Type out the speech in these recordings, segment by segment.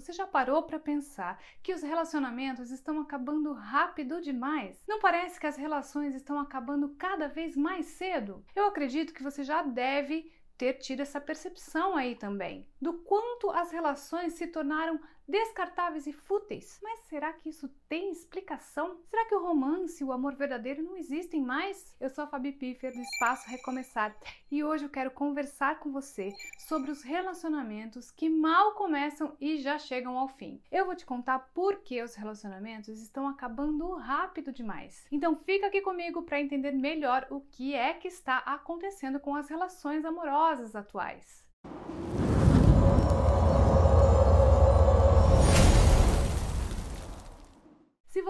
Você já parou para pensar que os relacionamentos estão acabando rápido demais? Não parece que as relações estão acabando cada vez mais cedo? Eu acredito que você já deve ter tido essa percepção aí também, do quanto as relações se tornaram descartáveis e fúteis. Mas será que isso tem explicação? Será que o romance e o amor verdadeiro não existem mais? Eu sou a Fabi Piffer do Espaço Recomeçar e hoje eu quero conversar com você sobre os relacionamentos que mal começam e já chegam ao fim. Eu vou te contar por que os relacionamentos estão acabando rápido demais. Então fica aqui comigo para entender melhor o que é que está acontecendo com as relações amorosas atuais.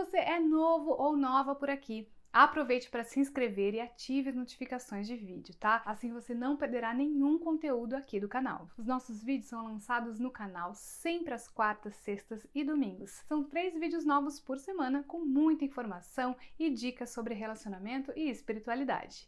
Você é novo ou nova por aqui, Aproveite para se inscrever e ative as notificações de vídeo, tá? Assim você não perderá nenhum conteúdo aqui do canal. Os nossos vídeos são lançados no canal sempre às quartas, sextas e domingos. São três vídeos novos por semana com muita informação e dicas sobre relacionamento e espiritualidade.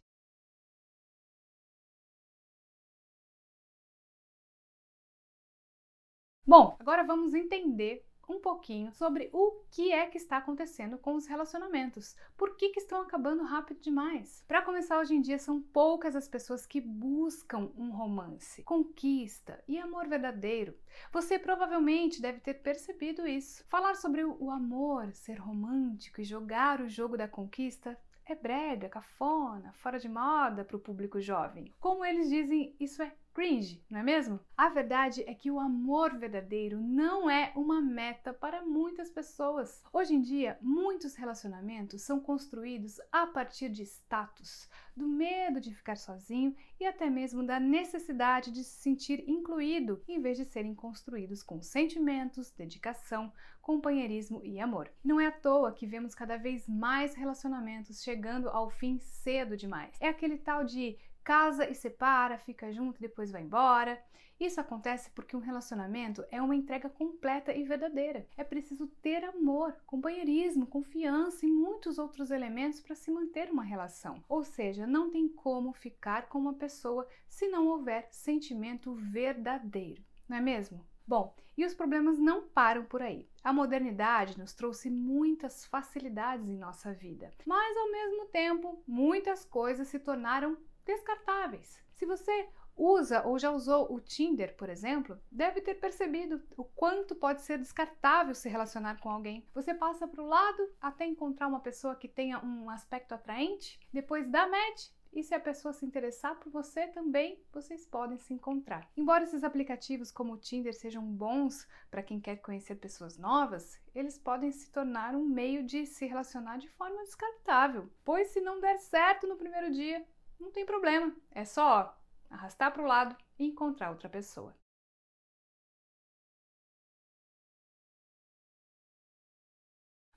Bom, agora vamos entender um pouquinho sobre o que é que está acontecendo com os relacionamentos. Por que, que estão acabando rápido demais? Para começar, hoje em dia são poucas as pessoas que buscam um romance, conquista e amor verdadeiro. Você provavelmente deve ter percebido isso. Falar sobre o amor, ser romântico e jogar o jogo da conquista é brega, cafona, fora de moda para o público jovem. Como eles dizem, isso é cringe, não é mesmo? A verdade é que o amor verdadeiro não é uma meta para muitas pessoas. Hoje em dia, muitos relacionamentos são construídos a partir de status, do medo de ficar sozinho e até mesmo da necessidade de se sentir incluído, em vez de serem construídos com sentimentos, dedicação, companheirismo e amor. Não é à toa que vemos cada vez mais relacionamentos chegando ao fim cedo demais. É aquele tal de casa e separa, fica junto depois vai embora. Isso acontece porque um relacionamento é uma entrega completa e verdadeira. É preciso ter amor, companheirismo, confiança e muitos outros elementos para se manter uma relação. Ou seja, não tem como ficar com uma pessoa se não houver sentimento verdadeiro, não é mesmo? Bom, e os problemas não param por aí. A modernidade nos trouxe muitas facilidades em nossa vida, mas ao mesmo tempo, muitas coisas se tornaram descartáveis. Se você usa ou já usou o Tinder, por exemplo, deve ter percebido o quanto pode ser descartável se relacionar com alguém. Você passa para o lado até encontrar uma pessoa que tenha um aspecto atraente, depois dá match e se a pessoa se interessar por você também, vocês podem se encontrar. Embora esses aplicativos como o Tinder sejam bons para quem quer conhecer pessoas novas, eles podem se tornar um meio de se relacionar de forma descartável, pois se não der certo no primeiro dia, não tem problema, é só arrastar para o lado e encontrar outra pessoa.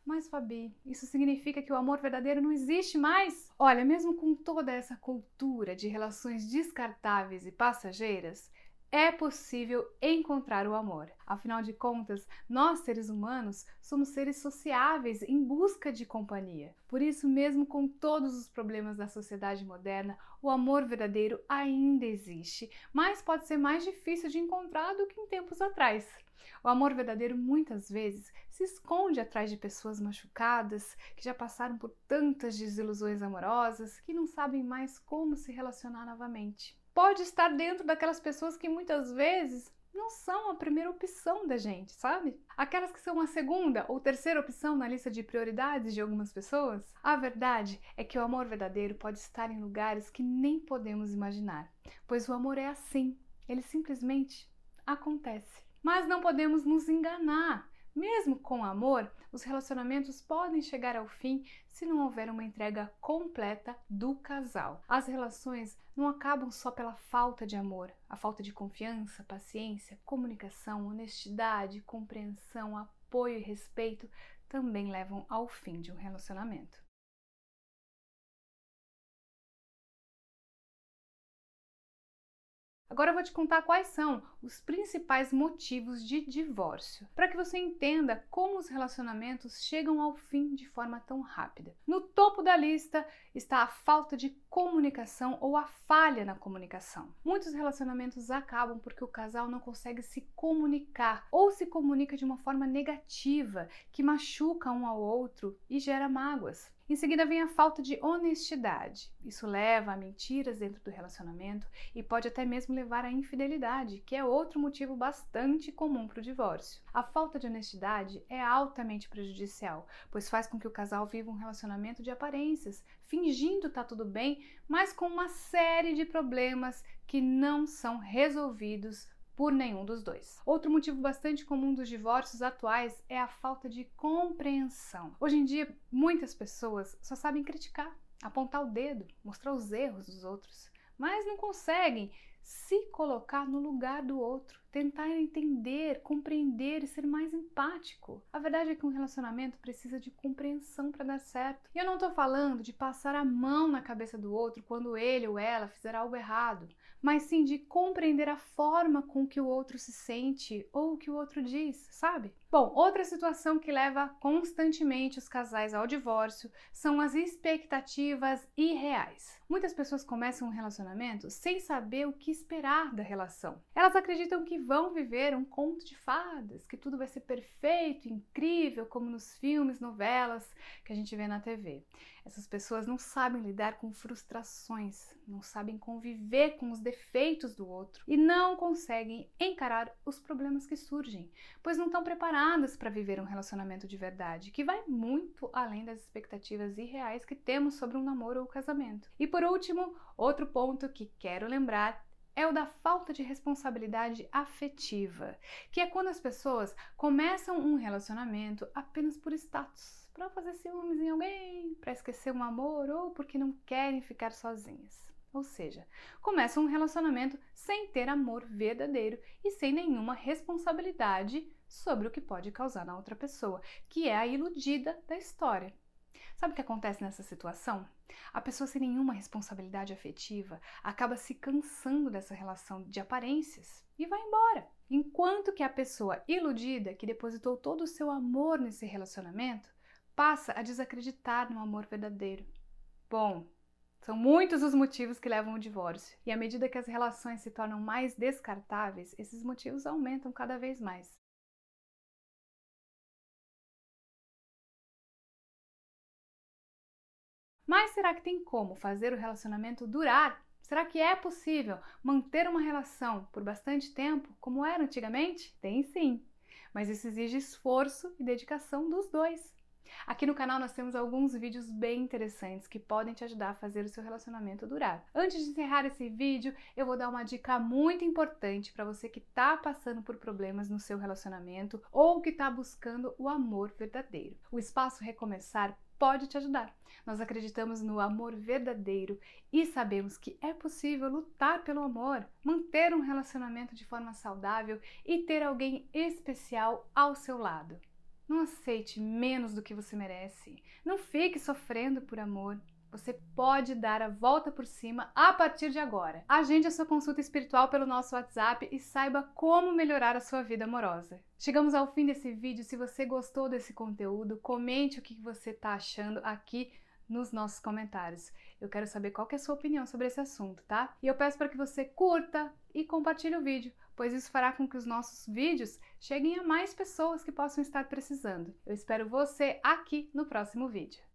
Mas, Fabi, isso significa que o amor verdadeiro não existe mais? Olha, mesmo com toda essa cultura de relações descartáveis e passageiras, é possível encontrar o amor. Afinal de contas, nós seres humanos somos seres sociáveis em busca de companhia. Por isso, mesmo com todos os problemas da sociedade moderna, o amor verdadeiro ainda existe, mas pode ser mais difícil de encontrar do que em tempos atrás. O amor verdadeiro muitas vezes se esconde atrás de pessoas machucadas, que já passaram por tantas desilusões amorosas, que não sabem mais como se relacionar novamente pode estar dentro daquelas pessoas que muitas vezes não são a primeira opção da gente, sabe? Aquelas que são a segunda ou terceira opção na lista de prioridades de algumas pessoas. A verdade é que o amor verdadeiro pode estar em lugares que nem podemos imaginar, pois o amor é assim, ele simplesmente acontece. Mas não podemos nos enganar. Mesmo com amor, os relacionamentos podem chegar ao fim se não houver uma entrega completa do casal. As relações não acabam só pela falta de amor, a falta de confiança, paciência, comunicação, honestidade, compreensão, apoio e respeito também levam ao fim de um relacionamento. Agora eu vou te contar quais são os principais motivos de divórcio, para que você entenda como os relacionamentos chegam ao fim de forma tão rápida. No topo da lista está a falta de comunicação ou a falha na comunicação. Muitos relacionamentos acabam porque o casal não consegue se comunicar ou se comunica de uma forma negativa que machuca um ao outro e gera mágoas. Em seguida vem a falta de honestidade. Isso leva a mentiras dentro do relacionamento e pode até mesmo levar à infidelidade, que é outro motivo bastante comum para o divórcio. A falta de honestidade é altamente prejudicial, pois faz com que o casal viva um relacionamento de aparências, fingindo estar tá tudo bem, mas com uma série de problemas que não são resolvidos por nenhum dos dois. Outro motivo bastante comum dos divórcios atuais é a falta de compreensão. Hoje em dia, muitas pessoas só sabem criticar, apontar o dedo, mostrar os erros dos outros, mas não conseguem se colocar no lugar do outro, tentar entender, compreender e ser mais empático. A verdade é que um relacionamento precisa de compreensão para dar certo. E eu não estou falando de passar a mão na cabeça do outro quando ele ou ela fizer algo errado, mas sim de compreender a forma com que o outro se sente ou o que o outro diz, sabe? Bom, outra situação que leva constantemente os casais ao divórcio são as expectativas irreais. Muitas pessoas começam um relacionamento sem saber o que esperar da relação. Elas acreditam que vão viver um conto de fadas, que tudo vai ser perfeito, incrível, como nos filmes, novelas que a gente vê na TV. Essas pessoas não sabem lidar com frustrações, não sabem conviver com os defeitos do outro e não conseguem encarar os problemas que surgem, pois não estão preparadas para viver um relacionamento de verdade, que vai muito além das expectativas irreais que temos sobre um namoro ou casamento. E por último, outro ponto que quero lembrar é o da falta de responsabilidade afetiva, que é quando as pessoas começam um relacionamento apenas por status para fazer ciúmes em alguém, para esquecer um amor ou porque não querem ficar sozinhas. Ou seja, começam um relacionamento sem ter amor verdadeiro e sem nenhuma responsabilidade sobre o que pode causar na outra pessoa, que é a iludida da história. Sabe o que acontece nessa situação? A pessoa sem nenhuma responsabilidade afetiva acaba se cansando dessa relação de aparências e vai embora. Enquanto que a pessoa iludida, que depositou todo o seu amor nesse relacionamento, passa a desacreditar no amor verdadeiro. Bom, são muitos os motivos que levam ao divórcio, e à medida que as relações se tornam mais descartáveis, esses motivos aumentam cada vez mais. Mas será que tem como fazer o relacionamento durar? Será que é possível manter uma relação por bastante tempo como era antigamente? Tem sim, mas isso exige esforço e dedicação dos dois. Aqui no canal nós temos alguns vídeos bem interessantes que podem te ajudar a fazer o seu relacionamento durar. Antes de encerrar esse vídeo, eu vou dar uma dica muito importante para você que está passando por problemas no seu relacionamento ou que está buscando o amor verdadeiro. O Espaço Recomeçar pode te ajudar. Nós acreditamos no amor verdadeiro e sabemos que é possível lutar pelo amor, manter um relacionamento de forma saudável e ter alguém especial ao seu lado. Não aceite menos do que você merece. Não fique sofrendo por amor. Você pode dar a volta por cima a partir de agora. Agende a sua consulta espiritual pelo nosso WhatsApp e saiba como melhorar a sua vida amorosa. Chegamos ao fim desse vídeo. Se você gostou desse conteúdo, comente o que você está achando aqui nos nossos comentários. Eu quero saber qual que é a sua opinião sobre esse assunto, tá? E eu peço para que você curta e compartilhe o vídeo pois isso fará com que os nossos vídeos cheguem a mais pessoas que possam estar precisando. Eu espero você aqui no próximo vídeo.